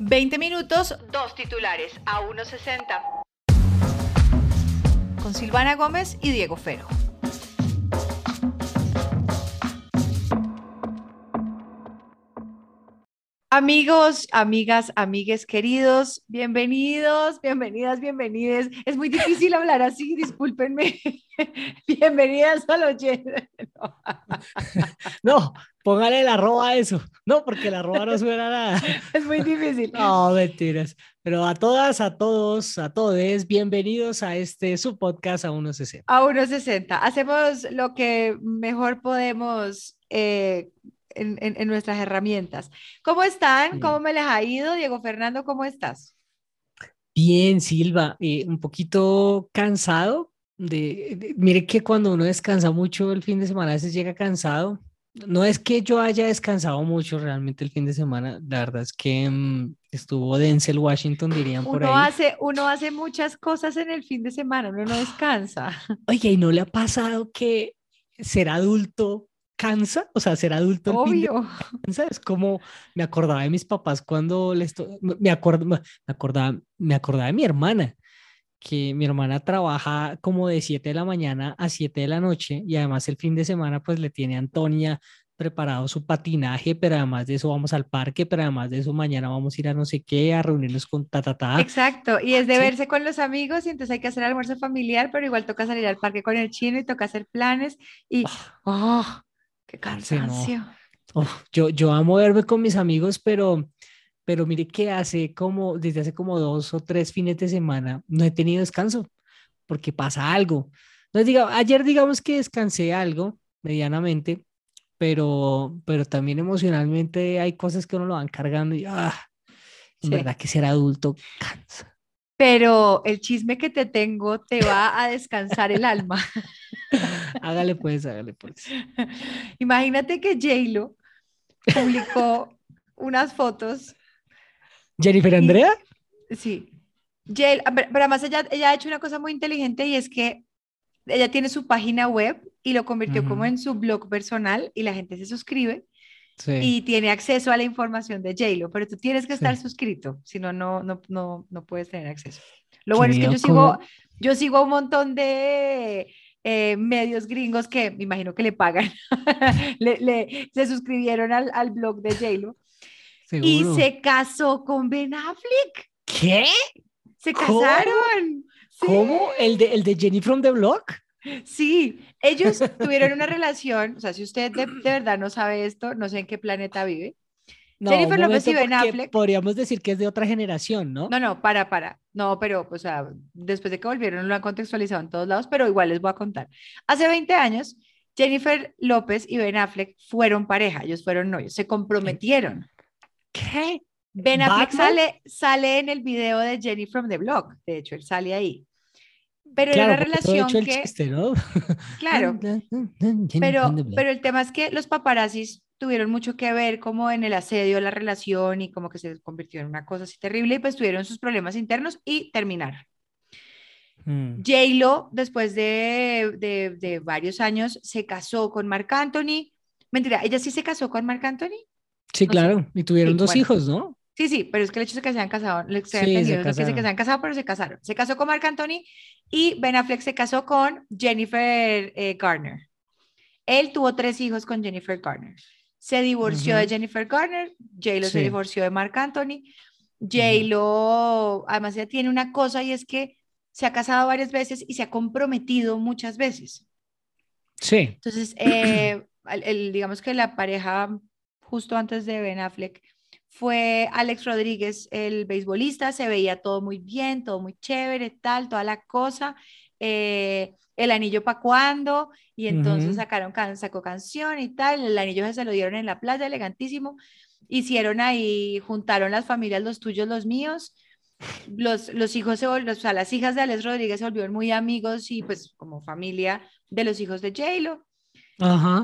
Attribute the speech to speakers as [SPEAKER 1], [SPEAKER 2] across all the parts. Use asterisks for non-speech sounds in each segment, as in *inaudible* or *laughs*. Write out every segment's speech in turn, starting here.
[SPEAKER 1] 20 minutos, dos titulares a 1.60. Con Silvana Gómez y Diego Fero. Amigos, amigas, amigues queridos, bienvenidos, bienvenidas, bienvenides. Es muy difícil hablar así, discúlpenme. *laughs* Bienvenidas a los no.
[SPEAKER 2] Póngale la arroba a eso. No, porque la arroba no suena nada. *laughs*
[SPEAKER 1] Es muy difícil.
[SPEAKER 2] No, mentiras. Pero a todas, a todos, a todos, bienvenidos a este su podcast a 1.60.
[SPEAKER 1] A 1.60. Hacemos lo que mejor podemos eh, en, nuestras herramientas. ¿Cómo están? ¿Cómo me les ha ido? Diego Fernando, ¿cómo estás?
[SPEAKER 2] Bien, Silva, eh, un poquito cansado. De, mire que cuando uno descansa mucho el fin de semana, a veces llega cansado. No es que yo haya descansado mucho realmente el fin de semana, la verdad es que mm, estuvo Denzel Washington, dirían por
[SPEAKER 1] uno
[SPEAKER 2] ahí.
[SPEAKER 1] Hace, uno hace muchas cosas en el fin de semana, uno no descansa. *laughs*
[SPEAKER 2] Oye, ¿y no le ha pasado que ser adulto cansa, o sea, ser adulto.
[SPEAKER 1] Obvio.
[SPEAKER 2] Cansa. Es como me acordaba de mis papás cuando les me, me acordaba, me acordaba de mi hermana, que mi hermana trabaja como de 7 de la mañana a 7 de la noche y además el fin de semana pues le tiene a Antonia preparado su patinaje, pero además de eso vamos al parque, pero además de eso mañana vamos a ir a no sé qué, a reunirnos con ta, ta, ta.
[SPEAKER 1] Exacto, y es de verse con los amigos y entonces hay que hacer almuerzo familiar, pero igual toca salir al parque con el chino y toca hacer planes y, oh, Qué cansancio.
[SPEAKER 2] yo, yo amo verme con mis amigos, pero, pero mire que hace como, desde hace como dos o tres fines de semana, no he tenido descanso, porque pasa algo. No diga, ayer digamos que descansé algo medianamente, pero, pero también emocionalmente hay cosas que uno lo van cargando y, ah, en verdad que ser adulto cansa
[SPEAKER 1] pero el chisme que te tengo te va a descansar el alma. *laughs*
[SPEAKER 2] hágale pues, hágale pues. *laughs*
[SPEAKER 1] Imagínate que JLo publicó unas fotos.
[SPEAKER 2] ¿Jennifer Andrea?
[SPEAKER 1] Sí. pero además ella, ella ha hecho una cosa muy inteligente y es que ella tiene su página web y lo convirtió como en su blog personal y la gente se suscribe y tiene acceso a la información de JLo, pero tú tienes que estar suscrito, si no, no, no, no puedes tener acceso. Lo bueno es que yo sigo, yo sigo un montón de eh, medios gringos que me imagino que le pagan, *laughs* le, se suscribieron al, al blog de JLo y se casó con Ben Affleck.
[SPEAKER 2] ¿Qué?
[SPEAKER 1] Se casaron.
[SPEAKER 2] ¿Cómo? ¿El de, ¿El de Jenny from the Block?
[SPEAKER 1] Sí, ellos *laughs* tuvieron una relación, o sea, si usted de, verdad no sabe esto, no sé en qué planeta vive.
[SPEAKER 2] Jennifer López y Ben Affleck. Podríamos decir que es de otra generación, ¿no?
[SPEAKER 1] No, no, para, para. No, pero, o sea, después de que volvieron lo han contextualizado en todos lados, pero igual les voy a contar. Hace 20 años, Jennifer López y Ben Affleck fueron pareja, ellos fueron novios, se comprometieron.
[SPEAKER 2] ¿Qué?
[SPEAKER 1] Ben Affleck sale, sale en el video de Jenny from the Block, de hecho, él sale ahí. Pero era una relación que... Claro. pero, pero el tema es que los paparazzis tuvieron mucho que ver como en el asedio de la relación y como que se convirtió en una cosa así terrible y pues tuvieron sus problemas internos y terminaron. Mm. J-Lo, después de, de, de, varios años, se casó con Marc Anthony. Mentira, ella sí se casó con Marc Anthony.
[SPEAKER 2] Sí, claro, y tuvieron dos hijos, ¿no?
[SPEAKER 1] Sí, sí, pero es que el hecho de que se han casado, sí, se, que se, que se han casado, pero se casaron. Se casó con Marc Anthony y Ben Affleck se casó con Jennifer eh, Garner. Él tuvo tres hijos con Jennifer Garner. Se divorció de Jennifer Garner, J-Lo se divorció de Marc Anthony. J-Lo, además ella tiene una cosa y es que se ha casado varias veces y se ha comprometido muchas veces.
[SPEAKER 2] Sí.
[SPEAKER 1] Entonces, eh, el, digamos que la pareja justo antes de Ben Affleck fue Alex Rodríguez, el beisbolista, se veía todo muy bien, todo muy chévere, tal, toda la cosa. Eh, el anillo para cuando, y entonces sacaron, sacó canción y tal, el anillo se lo dieron en la playa, elegantísimo, hicieron ahí, juntaron las familias, los tuyos, los míos, los, los hijos, se o sea, las hijas de Alex Rodríguez se volvieron muy amigos y pues como familia de los hijos de J-Lo.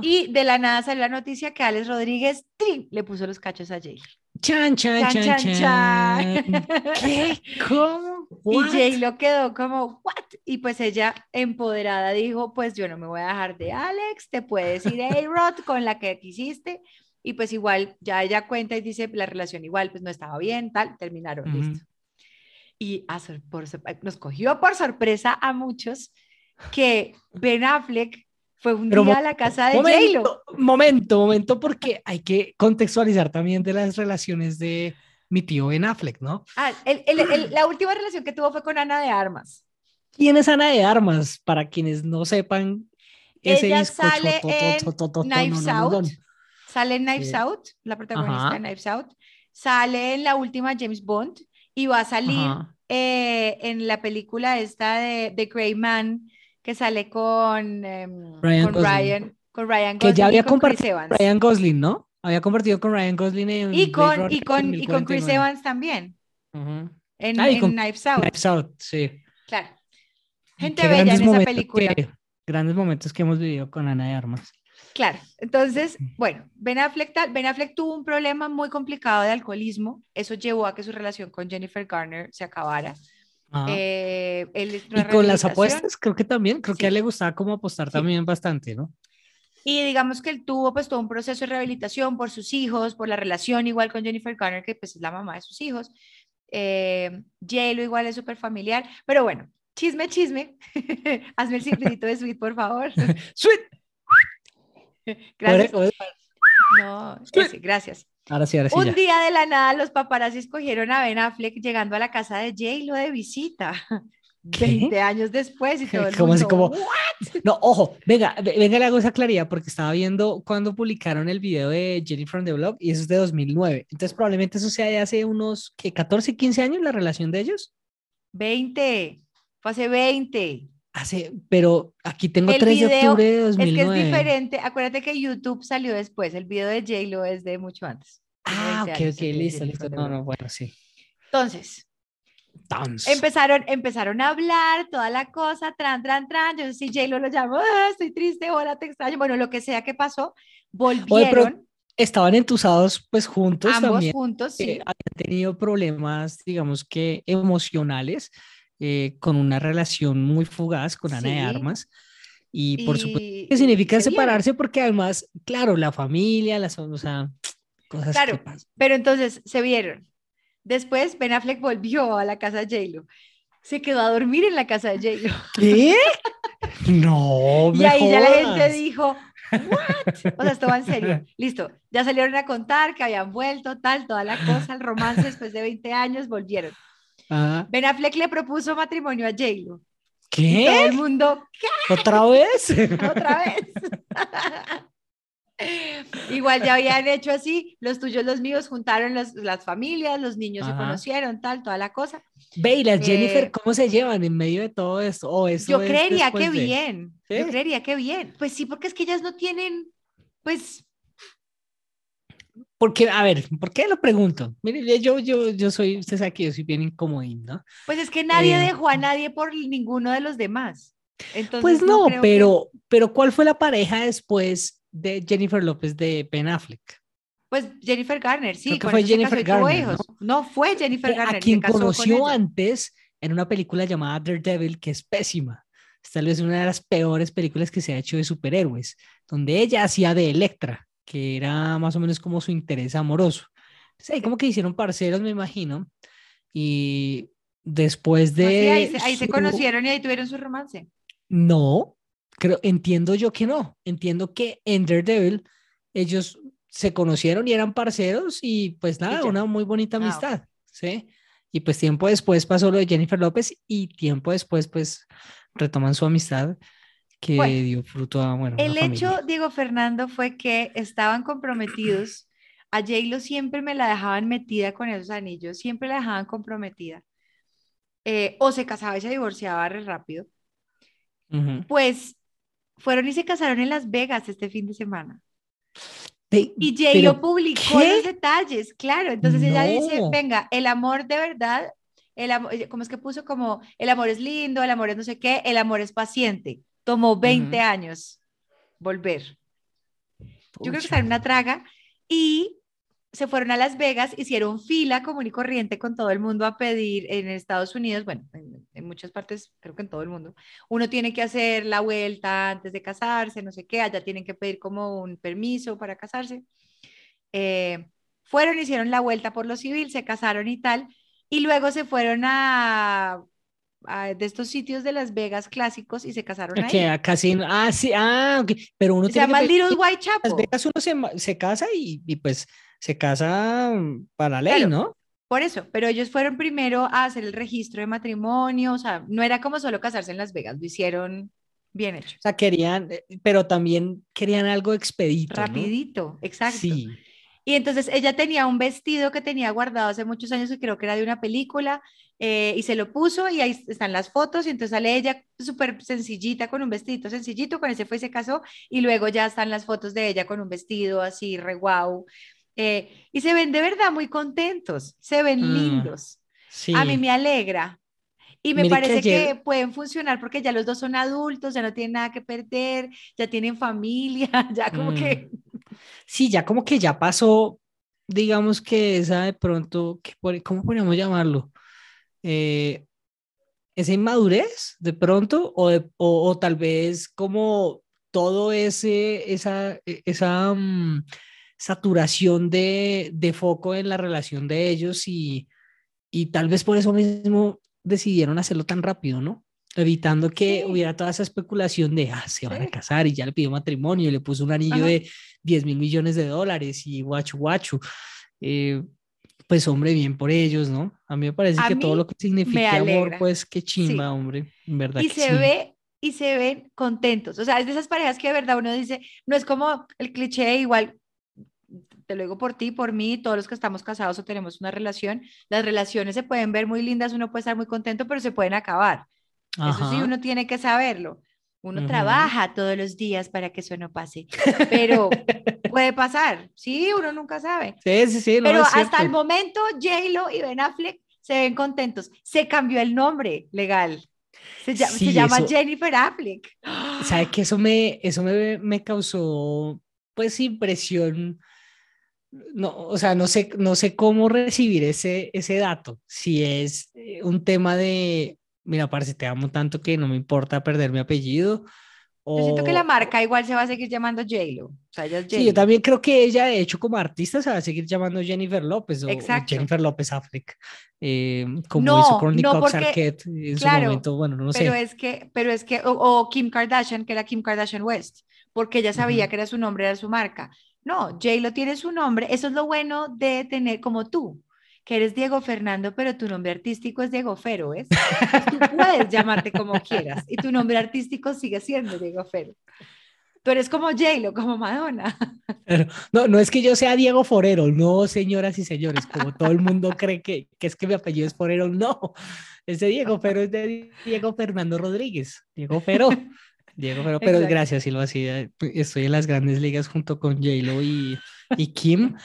[SPEAKER 1] Y de la nada salió la noticia que Alex Rodríguez le puso los cachos a J-Lo.
[SPEAKER 2] Chan, chan, chan, chan. ¿Qué? ¿Cómo? *laughs*
[SPEAKER 1] Y Jay lo quedó como, ¿what? Y pues ella, empoderada, dijo: Pues yo no me voy a dejar de Alex, te puedes ir a A-Rod con la que quisiste. y pues igual ya ella cuenta y dice la relación igual pues no estaba bien, tal, terminaron, listo. Y nos cogió por sorpresa a muchos que Ben Affleck fue un día a la casa de
[SPEAKER 2] momento, Momento, momento, porque hay que contextualizar también de las relaciones de mi tío Ben Affleck, ¿no?
[SPEAKER 1] Ah, la última relación que tuvo fue con Ana de Armas.
[SPEAKER 2] ¿Quién es Ana de Armas? Para quienes no sepan,
[SPEAKER 1] ese Ella sale en Knives Out. Sale en Knives Out, la protagonista de Knives Out. Sale en la última James Bond y va a salir eh, en la película esta de The Grey Man que sale con, em, Ryan, con Ryan, con Ryan
[SPEAKER 2] Gosling. Que ya había compartido con Ryan Gosling, ¿no? Había compartido con Ryan Gosling en
[SPEAKER 1] y con, y con, y con Chris Evans también. En, ah, en Knives Out.
[SPEAKER 2] Knives Out, sí.
[SPEAKER 1] Claro. Gente bella en esa película.
[SPEAKER 2] grandes momentos que hemos vivido con Ana de Armas.
[SPEAKER 1] Claro, entonces, bueno, Ben Affleck, ben Affleck tuvo un problema muy complicado de alcoholismo, eso llevó a que su relación con Jennifer Garner se acabara.
[SPEAKER 2] Eh, y con las apuestas, creo que también, creo que a él le gustaba como apostar también bastante, ¿no?
[SPEAKER 1] Y digamos que él tuvo pues todo un proceso de rehabilitación por sus hijos, por la relación igual con Jennifer Garner, que pues es la mamá de sus hijos. Eh, J-Lo igual es súper familiar, pero bueno, chisme, chisme. *laughs* Hazme el simplecito de Sweet, por favor. *laughs*
[SPEAKER 2] Sweet. *laughs*
[SPEAKER 1] Gracias. No, gracias.
[SPEAKER 2] Ahora sí, ahora sí.
[SPEAKER 1] Un día de la nada los paparazzi escogieron a Ben Affleck llegando a la casa de J-Lo de visita. *laughs* 20 años después y todo el
[SPEAKER 2] como Así como, No, ojo, venga, venga, le hago esa claridad porque estaba viendo cuando publicaron el video de Jenny from the Blog y eso es de 2009. Entonces probablemente eso sea de hace unos, ¿qué? 14, 15 años la relación de ellos.
[SPEAKER 1] 20, fue hace 20.
[SPEAKER 2] Hace, pero aquí tengo el 3 de octubre de 2009. Es
[SPEAKER 1] que es diferente. Acuérdate que YouTube salió después. El video de J-Lo es de mucho antes.
[SPEAKER 2] Ah, ok, ok, listo, listo. No, no, bueno, sí.
[SPEAKER 1] Entonces, empezaron, empezaron a hablar toda la cosa, tran, tran, tran. Yo sí, J-Lo lo llamó, ah, estoy triste, hola, te extraño. Bueno, lo que sea que pasó, volvieron.
[SPEAKER 2] estaban entusados pues juntos
[SPEAKER 1] Ambos
[SPEAKER 2] también.
[SPEAKER 1] juntos, sí.
[SPEAKER 2] habían tenido problemas, digamos que emocionales eh, con una relación muy fugaz con Ana de Armas. Y por supuesto que significa separarse porque además, claro, la familia, las, o sea, cosas
[SPEAKER 1] claro, Pero entonces se vieron. Después Ben Affleck volvió a la casa de j Se quedó a dormir en la casa de j
[SPEAKER 2] ¿Qué? *laughs* no,
[SPEAKER 1] Y ahí ya la gente dijo, ¿what? O sea, esto va en serio. *laughs* Listo, ya salieron a contar que habían vuelto, tal, toda la cosa, el romance después de 20 años, volvieron. Ben Affleck le propuso matrimonio a J-Lo.
[SPEAKER 2] ¿Qué?
[SPEAKER 1] todo el mundo,
[SPEAKER 2] ¿Otra vez? *laughs*
[SPEAKER 1] Otra vez. *laughs* Igual ya habían hecho así, los tuyos, los míos, juntaron las familias, los niños se conocieron, tal, toda la cosa.
[SPEAKER 2] Ve, y las eh, Jennifer, ¿cómo se llevan en medio de todo esto? Oh, eso
[SPEAKER 1] yo creería que bien, yo creería que bien. Pues sí, porque es que ellas no tienen, pues,
[SPEAKER 2] porque, a ver, ¿por qué lo pregunto? Mire, yo, yo, yo soy, usted sabe que yo soy bien incomodín, ¿no?
[SPEAKER 1] Pues es que nadie eh, dejó a nadie por ninguno de los demás. Entonces,
[SPEAKER 2] pues no, pero, pero ¿cuál fue la pareja después de Jennifer López de Ben Affleck?
[SPEAKER 1] Pues Jennifer Garner, sí.
[SPEAKER 2] que fue Jennifer Garner.
[SPEAKER 1] ¿no? fue Jennifer Garner.
[SPEAKER 2] A quien conoció antes en una película llamada Daredevil, que es pésima. Es tal vez una de las peores películas que se ha hecho de superhéroes, donde ella hacía de Electra que era más o menos como su interés amoroso. Entonces ahí como que hicieron parceros, me imagino, y después de...
[SPEAKER 1] Pues ahí, se, conocieron y ahí tuvieron su romance.
[SPEAKER 2] No, creo, entiendo yo que no, entiendo que en Daredevil ellos se conocieron y eran parceros y pues nada, una muy bonita ah, amistad, ¿sí? Y pues tiempo después pasó lo de Jennifer López y tiempo después pues retoman su amistad que dio fruto a, bueno,
[SPEAKER 1] El hecho, Diego Fernando, fue que estaban comprometidos. A J-Lo siempre me la dejaban metida con esos anillos, siempre la dejaban comprometida. Eh, o se casaba y se divorciaba re rápido. Pues fueron y se casaron en Las Vegas este fin de semana. y J-Lo publicó los detalles, claro. Entonces ella dice, venga, el amor de verdad, el amor, ¿cómo es que puso? Como el amor es lindo, el amor es no sé qué, el amor es paciente. Tomó 20 años volver. Yo creo que en una traga y se fueron a Las Vegas, hicieron fila común y corriente con todo el mundo a pedir en Estados Unidos, bueno, en, muchas partes, creo que en todo el mundo, uno tiene que hacer la vuelta antes de casarse, no sé qué, allá tienen que pedir como un permiso para casarse. eh, fueron, hicieron la vuelta por lo civil, se casaron y tal, y luego se fueron a, de estos sitios de Las Vegas clásicos y se casaron ahí.
[SPEAKER 2] Que casi, ah, sí, ah, ok. pero uno
[SPEAKER 1] se llama Little White
[SPEAKER 2] Las Vegas uno se, se casa y, y, pues se casa para la ley, ¿no?
[SPEAKER 1] Por eso, pero ellos fueron primero a hacer el registro de matrimonio, o sea, no era como solo casarse en Las Vegas, lo hicieron bien hecho.
[SPEAKER 2] O sea, querían, eh, pero también querían algo expedito.
[SPEAKER 1] Rapidito, exacto. Sí. Y entonces ella tenía un vestido que tenía guardado hace muchos años, que creo que era de una película, eh, y se lo puso y ahí están las fotos, y entonces sale ella súper sencillita con un vestidito sencillito, con ese fue y se casó, y luego ya están las fotos de ella con un vestido así re guau. Eh, y se ven de verdad muy contentos, se ven mm, lindos. A mí me alegra. Y me parece que, pueden funcionar porque ya los dos son adultos, ya no tienen nada que perder, ya tienen familia, *laughs* ya como que... Mm.
[SPEAKER 2] Sí, ya como que ya pasó, digamos que esa de pronto, ¿cómo podríamos llamarlo? Eh, esa inmadurez de pronto o, o, tal vez como todo ese, esa, e, esa mm, saturación de, de, foco en la relación de ellos y, y tal vez por eso mismo decidieron hacerlo tan rápido, ¿no? Evitando que hubiera toda esa especulación de, ah, se van a casar y ya le pidió matrimonio y le puso un anillo de 10 mil millones de dólares y guachu guachu. Eh, pues hombre, bien por ellos, ¿no? A mí me parece que todo lo que significa amor, pues qué chimba, hombre, en verdad.
[SPEAKER 1] Y se ve y se ven contentos. O sea, es de esas parejas que de verdad uno dice, no es como el cliché, igual te lo digo por ti, por mí, todos los que estamos casados o tenemos una relación, las relaciones se pueden ver muy lindas, uno puede estar muy contento, pero se pueden acabar. Eso sí, uno tiene que saberlo. Uno trabaja todos los días para que eso no pase, pero *laughs* puede pasar, sí, uno nunca sabe.
[SPEAKER 2] Sí, sí, sí.
[SPEAKER 1] pero hasta el momento, J-Lo y Ben Affleck se ven contentos. Se cambió el nombre legal. Se, llama Jennifer Affleck.
[SPEAKER 2] ¿Sabe que eso me, eso me, me causó, pues, impresión? no, o sea, no sé, no sé cómo recibir ese, ese dato. Si es eh, un tema de, mira, parece te amo tanto que no me importa perder mi apellido.
[SPEAKER 1] O... Yo siento que la marca igual se va a seguir llamando J-Lo. O sea, ella es
[SPEAKER 2] Sí, yo también creo que ella, de hecho, como artista, se va a seguir llamando Jennifer López o, Jennifer López Affleck. Eh, como no, hizo con no porque, en su momento, bueno, no
[SPEAKER 1] pero
[SPEAKER 2] sé.
[SPEAKER 1] Es que, pero es que, o, Kim Kardashian, que era Kim Kardashian West, porque ella sabía que era su nombre, era su marca. No, J lo tiene su nombre. Eso es lo bueno de tener como tú, que eres Diego Fernando, pero tu nombre artístico es Diego Fero, ¿ves? Tú puedes llamarte como quieras y tu nombre artístico sigue siendo Diego Fero. Tú eres como J-Lo, como Madonna.
[SPEAKER 2] no, no es que yo sea Diego Forero, no, señoras y señores, como todo el mundo cree que, que es que mi apellido es Forero, no. Ese Diego Fero es de Diego Fernando Rodríguez, Diego Fero. Diego, pero, pero gracias, Silva. Sí, eh, estoy en las grandes ligas junto con J-Lo y, y Kim.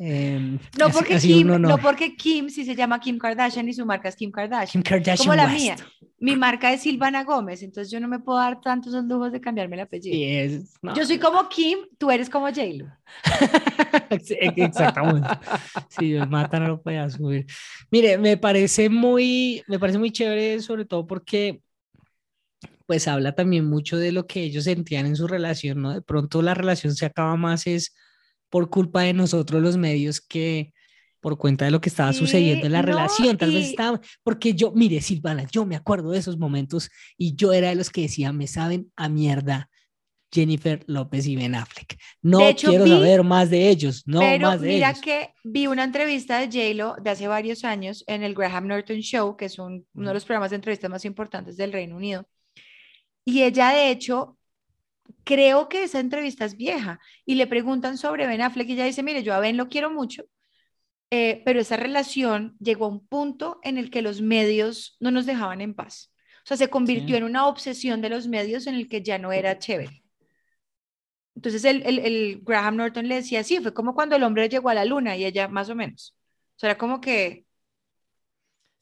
[SPEAKER 1] Em, no, porque Kim, no. porque Kim sí se llama Kim Kardashian y su marca es Kim Kardashian. Kim Kardashian como la mía. Mi marca es Silvana Gómez, entonces yo no me puedo dar tantos lujos de cambiarme el apellido. Yo soy como Kim, tú eres como J-Lo. *laughs*
[SPEAKER 2] Exactamente. Sí, matan no lo subir. Mire, me parece muy, me parece muy chévere, sobre todo porque pues habla también mucho de lo que ellos sentían en su relación, ¿no? De pronto la relación se acaba más es por culpa de nosotros los medios que por cuenta de lo que estaba sucediendo en la relación, tal vez estaba, porque yo, mire, Silvana, yo me acuerdo de esos momentos y yo era de los que decía, me saben a mierda Jennifer López y Ben Affleck. No quiero saber más de ellos, no más de
[SPEAKER 1] mira que vi una entrevista de J-Lo de hace varios años en el Graham Norton Show, que es uno de los programas de entrevistas más importantes del Reino Unido. Y ella, de hecho, creo que esa entrevista es vieja y le preguntan sobre Ben Affleck y ella dice, mire, yo a Ben lo quiero mucho, eh, pero esa relación llegó a un punto en el que los medios no nos dejaban en paz. O sea, se convirtió en una obsesión de los medios en el que ya no era chévere. Entonces el, el, el, Graham Norton le decía, sí, fue como cuando el hombre llegó a la luna y ella más o menos. O sea, era como que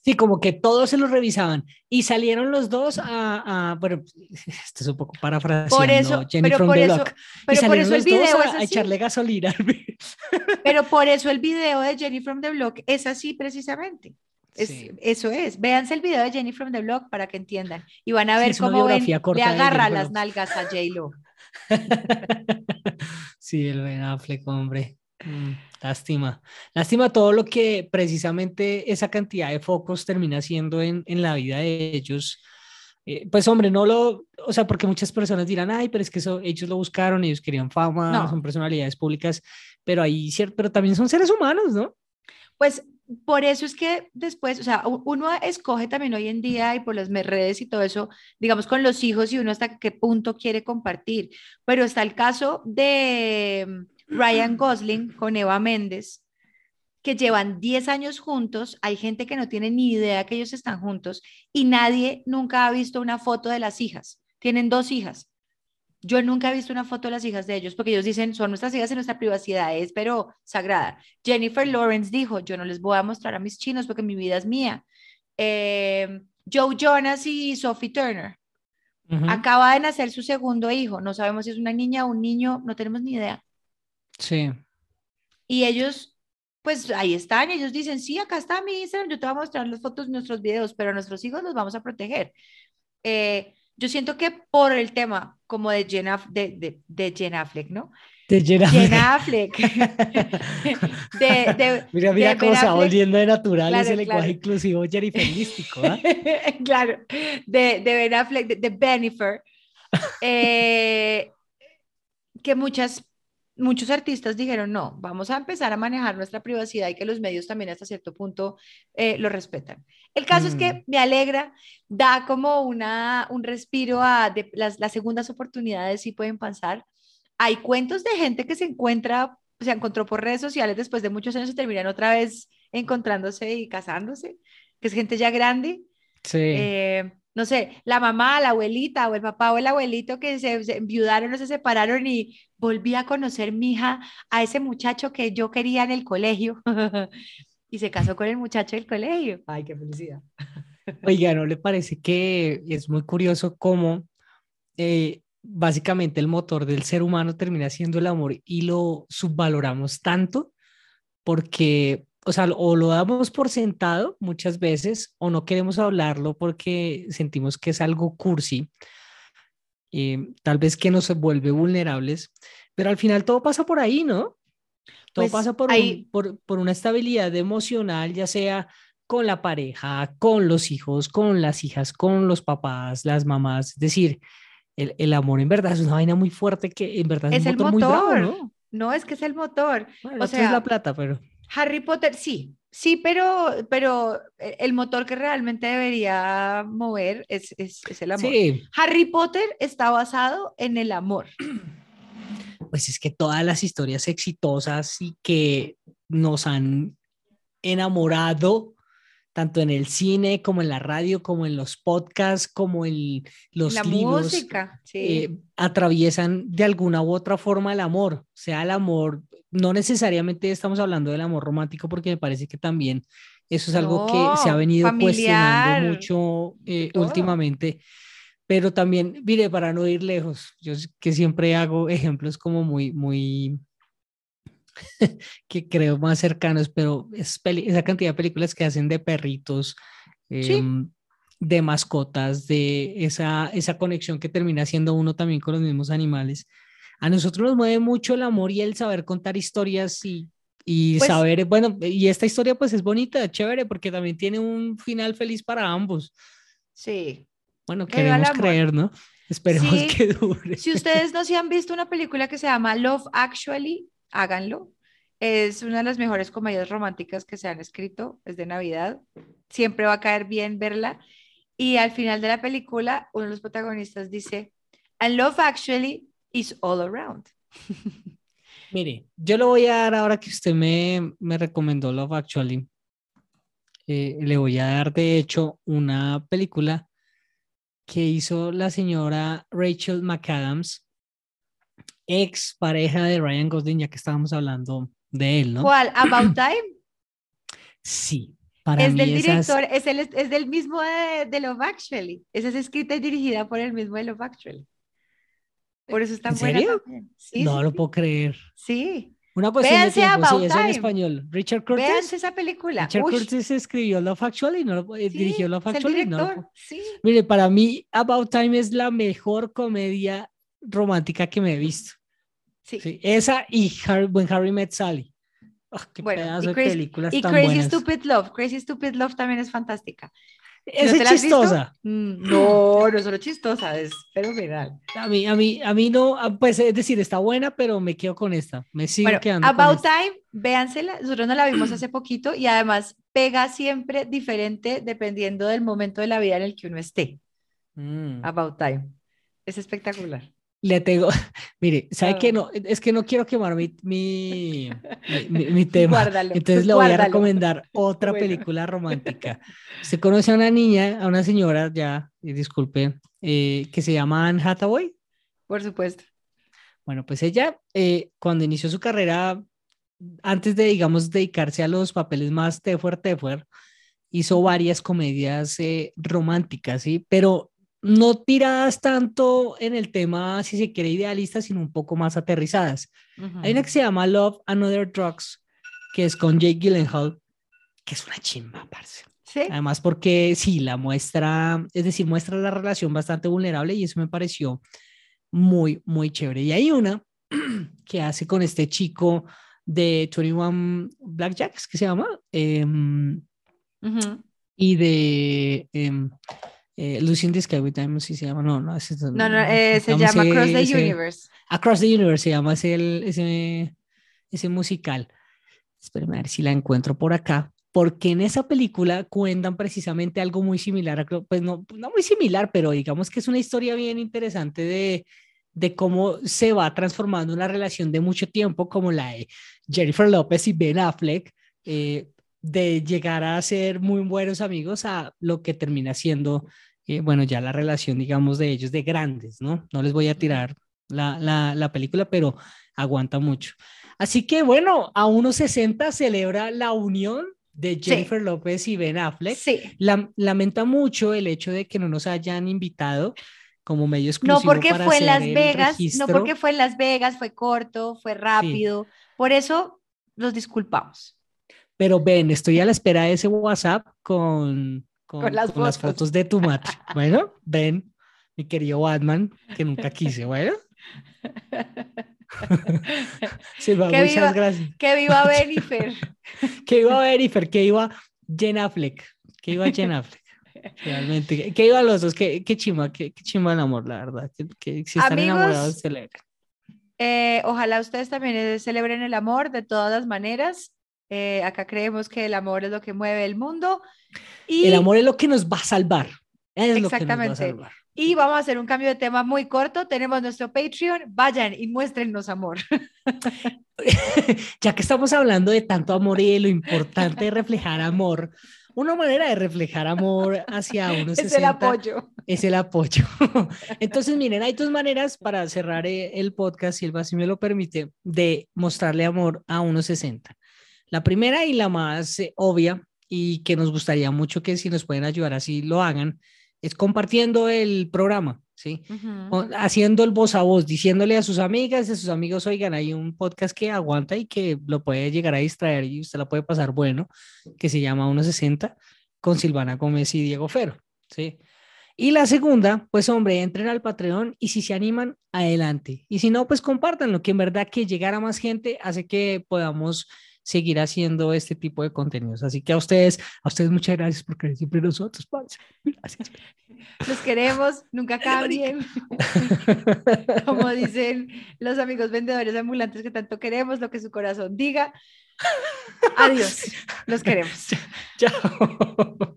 [SPEAKER 2] Sí, como que todos se los revisaban y salieron los dos a, a bueno, *laughs* esto es un poco parafraseando,
[SPEAKER 1] por eso, Jenny pero por eso, pero por eso el video
[SPEAKER 2] a, echarle gasolina. *laughs*
[SPEAKER 1] Pero por eso el video de Jenny from the Block es así precisamente. Es, Eso es. Véanse el video de Jenny from the Block para que entiendan y van a ver cómo ven, le agarra las nalgas a J-Lo. *laughs*
[SPEAKER 2] sí, el Ben Affleck, hombre. Mm, lástima. Lástima todo lo que precisamente esa cantidad de focos termina siendo en, en la vida de ellos. Eh, pues hombre, no lo, o sea, porque muchas personas dirán, ay, pero es que eso, ellos lo buscaron, ellos querían fama, son personalidades públicas, pero ahí, pero también son seres humanos, ¿no?
[SPEAKER 1] Pues por eso es que después, o sea, uno escoge también hoy en día y por las redes y todo eso, digamos, con los hijos y uno hasta qué punto quiere compartir. Pero está el caso de Ryan Gosling con Eva Méndez, que llevan 10 años juntos, hay gente que no tiene ni idea que ellos están juntos y nadie nunca ha visto una foto de las hijas. Tienen dos hijas. Yo nunca he visto una foto de las hijas de ellos porque ellos dicen, son nuestras hijas en nuestra privacidad, es pero sagrada. Jennifer Lawrence dijo, yo no les voy a mostrar a mis chinos porque mi vida es mía. Em, Joe Jonas y Sophie Turner. Acaba de nacer su segundo hijo. No sabemos si es una niña o un niño, no tenemos ni idea.
[SPEAKER 2] Sí.
[SPEAKER 1] Y ellos pues ahí están, ellos dicen, sí, acá está mi Instagram, yo te voy a mostrar las fotos, nuestros videos, pero a nuestros hijos los vamos a proteger. Eh, yo siento que por el tema como de Jen, de, de, de Jen Affleck, ¿no?
[SPEAKER 2] De Jen
[SPEAKER 1] Affleck. *laughs*
[SPEAKER 2] de, de, mira, mira cómo se va volviendo de natural ese lenguaje inclusivo jerifelístico. ¿ah? *laughs*
[SPEAKER 1] claro, de, de Ben Affleck, de, de Benifer. *laughs* Eh, que muchas muchos artistas dijeron, no, vamos a empezar a manejar nuestra privacidad y que los medios también hasta cierto punto eh, lo respetan. El caso es que mm. me alegra, da como una, un respiro a las, las, segundas oportunidades, si pueden pasar. Hay cuentos de gente que se encuentra, se encontró por redes sociales después de muchos años y terminan otra vez encontrándose y casándose, que es gente ya grande.
[SPEAKER 2] Sí.
[SPEAKER 1] Eh, no sé, la mamá, la abuelita o el papá o el abuelito que se, se enviudaron o se separaron y volví a conocer mi hija a ese muchacho que yo quería en el colegio *laughs* y se casó con el muchacho del colegio. Ay, qué felicidad. *laughs*
[SPEAKER 2] Oiga, ¿no le parece que es muy curioso cómo eh, básicamente el motor del ser humano termina siendo el amor y lo subvaloramos tanto? Porque o sea, o lo damos por sentado muchas veces o no queremos hablarlo porque sentimos que es algo cursi, eh, tal vez que nos vuelve vulnerables, pero al final todo pasa por ahí, ¿no? Todo pues pasa por, por, por una estabilidad emocional, ya sea con la pareja, con los hijos, con las hijas, con los papás, las mamás. Es decir, el, el, amor en verdad es una vaina muy fuerte que en verdad es, un motor, el motor, muy bravo, ¿no?
[SPEAKER 1] No, es que es el motor.
[SPEAKER 2] o sea, es la plata, pero.
[SPEAKER 1] Harry Potter, sí, sí, pero, pero el motor que realmente debería mover es, es, el amor. Harry Potter está basado en el amor. *clears throat*
[SPEAKER 2] Pues es que todas las historias exitosas y que nos han enamorado, tanto en el cine como en la radio, como en los podcasts, como en los la libros, música, eh, atraviesan de alguna u otra forma el amor, sea el amor no necesariamente estamos hablando del amor romántico porque me parece que también eso es algo que se ha venido cuestionando mucho eh, últimamente. Pero también, mire, para no ir lejos, yo que siempre hago ejemplos como muy, muy, *laughs* que creo más cercanos, pero es esa cantidad de películas que hacen de perritos, em, de mascotas, de esa, esa conexión que termina siendo uno también con los mismos animales a nosotros nos mueve mucho el amor y el saber contar historias y, y pues saber, bueno, y esta historia pues es bonita, chévere, porque también tiene un final feliz para ambos.
[SPEAKER 1] Sí.
[SPEAKER 2] Bueno, queremos creer, ¿no? Esperemos que dure.
[SPEAKER 1] Si ustedes no se han visto una película que se llama Love Actually, háganlo. Es una de las mejores comedias románticas que se han escrito, es de Navidad. Siempre va a caer bien verla. Y al final de la película, uno de los protagonistas dice, And Love Actually is all around. *laughs*
[SPEAKER 2] Mire, yo le voy a dar ahora que usted me, me recomendó Love Actually. Eh, le voy a dar de hecho una película que hizo la señora Rachel McAdams, ex pareja de Ryan Gosling, ya que estábamos hablando de él, ¿no?
[SPEAKER 1] ¿Cuál? ¿About *clears throat* Time?
[SPEAKER 2] Sí.
[SPEAKER 1] Para es del director, es, el, es, del mismo de, de, Love Actually. Esa es escrita y dirigida por el mismo de Love Actually. Por eso está ¿En serio?
[SPEAKER 2] Sí, no lo puedo creer.
[SPEAKER 1] Sí.
[SPEAKER 2] Una cuestión de tiempo, sí, en español. Richard Curtis.
[SPEAKER 1] Véanse esa película.
[SPEAKER 2] Richard Curtis escribió Love Actually, no lo, eh, dirigió Love Actually.
[SPEAKER 1] No sí.
[SPEAKER 2] Mire, para mí About Time es la mejor comedia romántica que me he visto. Sí. Esa y Harry, When Harry Met Sally. Ah, qué
[SPEAKER 1] Bueno,
[SPEAKER 2] pedazo
[SPEAKER 1] y
[SPEAKER 2] de películas
[SPEAKER 1] Y
[SPEAKER 2] tan
[SPEAKER 1] Crazy
[SPEAKER 2] buenas.
[SPEAKER 1] Stupid Love. Crazy Stupid Love también es fantástica. ¿No
[SPEAKER 2] es
[SPEAKER 1] visto?
[SPEAKER 2] chistosa.
[SPEAKER 1] Mm, No, no es solo chistosa, es fenomenal.
[SPEAKER 2] A mí, a mí, a mí no, ah, pues es decir, está buena, pero me quedo con esta. Me sigo
[SPEAKER 1] Bueno,
[SPEAKER 2] quedando con
[SPEAKER 1] About
[SPEAKER 2] esta.
[SPEAKER 1] Time, véansela. Nosotros no la vimos hace *clears throat* poquito y además pega siempre diferente dependiendo del momento de la vida en el que uno esté.
[SPEAKER 2] Mm.
[SPEAKER 1] About Time. Es espectacular.
[SPEAKER 2] Le tengo, *laughs* mire, ¿sabe
[SPEAKER 1] Ah.
[SPEAKER 2] qué? No, es que no quiero quemar mi, mi, mi, mi- *laughs* tema.
[SPEAKER 1] Guárdalo.
[SPEAKER 2] Entonces le voy a recomendar *laughs* otra
[SPEAKER 1] Bueno.
[SPEAKER 2] película romántica. Se conoce a una niña, a una señora, ya, y disculpe, eh, que se llama Anne Hathaway.
[SPEAKER 1] Por supuesto.
[SPEAKER 2] Bueno, pues ella, eh, cuando inició su carrera, antes de, digamos, dedicarse a los papeles más tefuer, tefuer, hizo varias comedias eh, románticas, ¿sí? Pero no tiradas tanto en el tema, si se quiere, idealista, sino un poco más aterrizadas. Hay una que se llama Love and Other Drugs, que es con Jake Gyllenhaal, que es una chimba, parce.
[SPEAKER 1] Sí.
[SPEAKER 2] Además, porque sí, la muestra, es decir, muestra la relación bastante vulnerable y eso me pareció muy, muy chévere. Y hay una *clears throat* que hace con este chico de 21 Blackjacks, que se llama, em, y de em, eh, Lucy in the Sky with Diamonds, sí se llama, no, no, ese es-
[SPEAKER 1] No, no, eh, se llama Cross the
[SPEAKER 2] ese-
[SPEAKER 1] Universe.
[SPEAKER 2] Across the Universe se llama ese, el- ese, ese musical. Espérame a ver si la encuentro por acá. Porque en esa película cuentan precisamente algo muy similar, a, pues no, no muy similar, pero digamos que es una historia bien interesante de, de cómo se va transformando una relación de mucho tiempo, como la de Jennifer López y Ben Affleck, eh, de llegar a ser muy buenos amigos a lo que termina siendo, eh, bueno, ya la relación, digamos, de ellos de grandes, ¿no? No les voy a tirar la, la, la película, pero aguanta mucho. Así que bueno, a 1.60 celebra la unión de
[SPEAKER 1] Sí.
[SPEAKER 2] Jennifer López y Ben Affleck.
[SPEAKER 1] Sí.
[SPEAKER 2] Lam- lamenta mucho el hecho de que no nos hayan invitado como medio
[SPEAKER 1] No
[SPEAKER 2] exclusivo
[SPEAKER 1] porque
[SPEAKER 2] para
[SPEAKER 1] fue en Las Vegas, no porque fue en Las Vegas, fue corto, fue rápido. Por eso los disculpamos.
[SPEAKER 2] Pero ven, estoy a la espera de ese WhatsApp con, con,
[SPEAKER 1] Con las
[SPEAKER 2] con las
[SPEAKER 1] fotos.
[SPEAKER 2] de tu madre. *laughs* Bueno, ven, mi querido Batman, que nunca quise, bueno. *laughs* Silva,
[SPEAKER 1] Que
[SPEAKER 2] muchas
[SPEAKER 1] viva-
[SPEAKER 2] gracias.
[SPEAKER 1] Que viva *laughs* Benifer.
[SPEAKER 2] Que iba Benifer, que iba Jen Affleck, que iba Jen Affleck. Realmente, que, iba los dos, que, que chimba, que, que chimba el amor, la verdad. Que, que si están
[SPEAKER 1] Amigos,
[SPEAKER 2] enamorados, celebren.
[SPEAKER 1] Eh, ojalá ustedes también celebren el amor de todas las maneras. Eh, acá creemos que el amor es lo que mueve el mundo. Y,
[SPEAKER 2] El amor es lo que nos va a salvar. Es lo que nos va a
[SPEAKER 1] Exactamente.
[SPEAKER 2] salvar.
[SPEAKER 1] y vamos a hacer un cambio de tema muy corto. Tenemos nuestro Patreon. Vayan y muéstrennos amor. *laughs*
[SPEAKER 2] ya que estamos hablando de tanto amor y de lo importante de reflejar amor, una manera de reflejar amor hacia unos *laughs*
[SPEAKER 1] es el apoyo.
[SPEAKER 2] es el apoyo. *laughs* Entonces, miren, hay dos maneras para cerrar eh, el podcast, Silva, si me lo permite, de mostrarle amor a 1.60. La primera y la más eh, obvia y que nos gustaría mucho que si nos pueden ayudar así lo hagan, es compartiendo el programa, ¿sí? Haciendo el voz a voz, diciéndole a sus amigas, a sus amigos, oigan, hay un podcast que aguanta y que lo puede llegar a distraer y usted la puede pasar bueno, que se llama 160 con Silvana Gómez y Diego Fero, ¿sí? Y la segunda, pues hombre, entren al Patreon y si se animan, adelante. Y si no, pues compártanlo, que en verdad que llegar a más gente hace que podamos seguir haciendo este tipo de contenidos. Así que a ustedes, a ustedes muchas gracias por creer siempre nosotros, parce. Gracias. *laughs*
[SPEAKER 1] Los queremos, nunca cambien. *laughs* Como dicen los amigos vendedores ambulantes que tanto queremos, lo que su corazón diga. Adiós. *laughs* Los queremos.
[SPEAKER 2] Chao.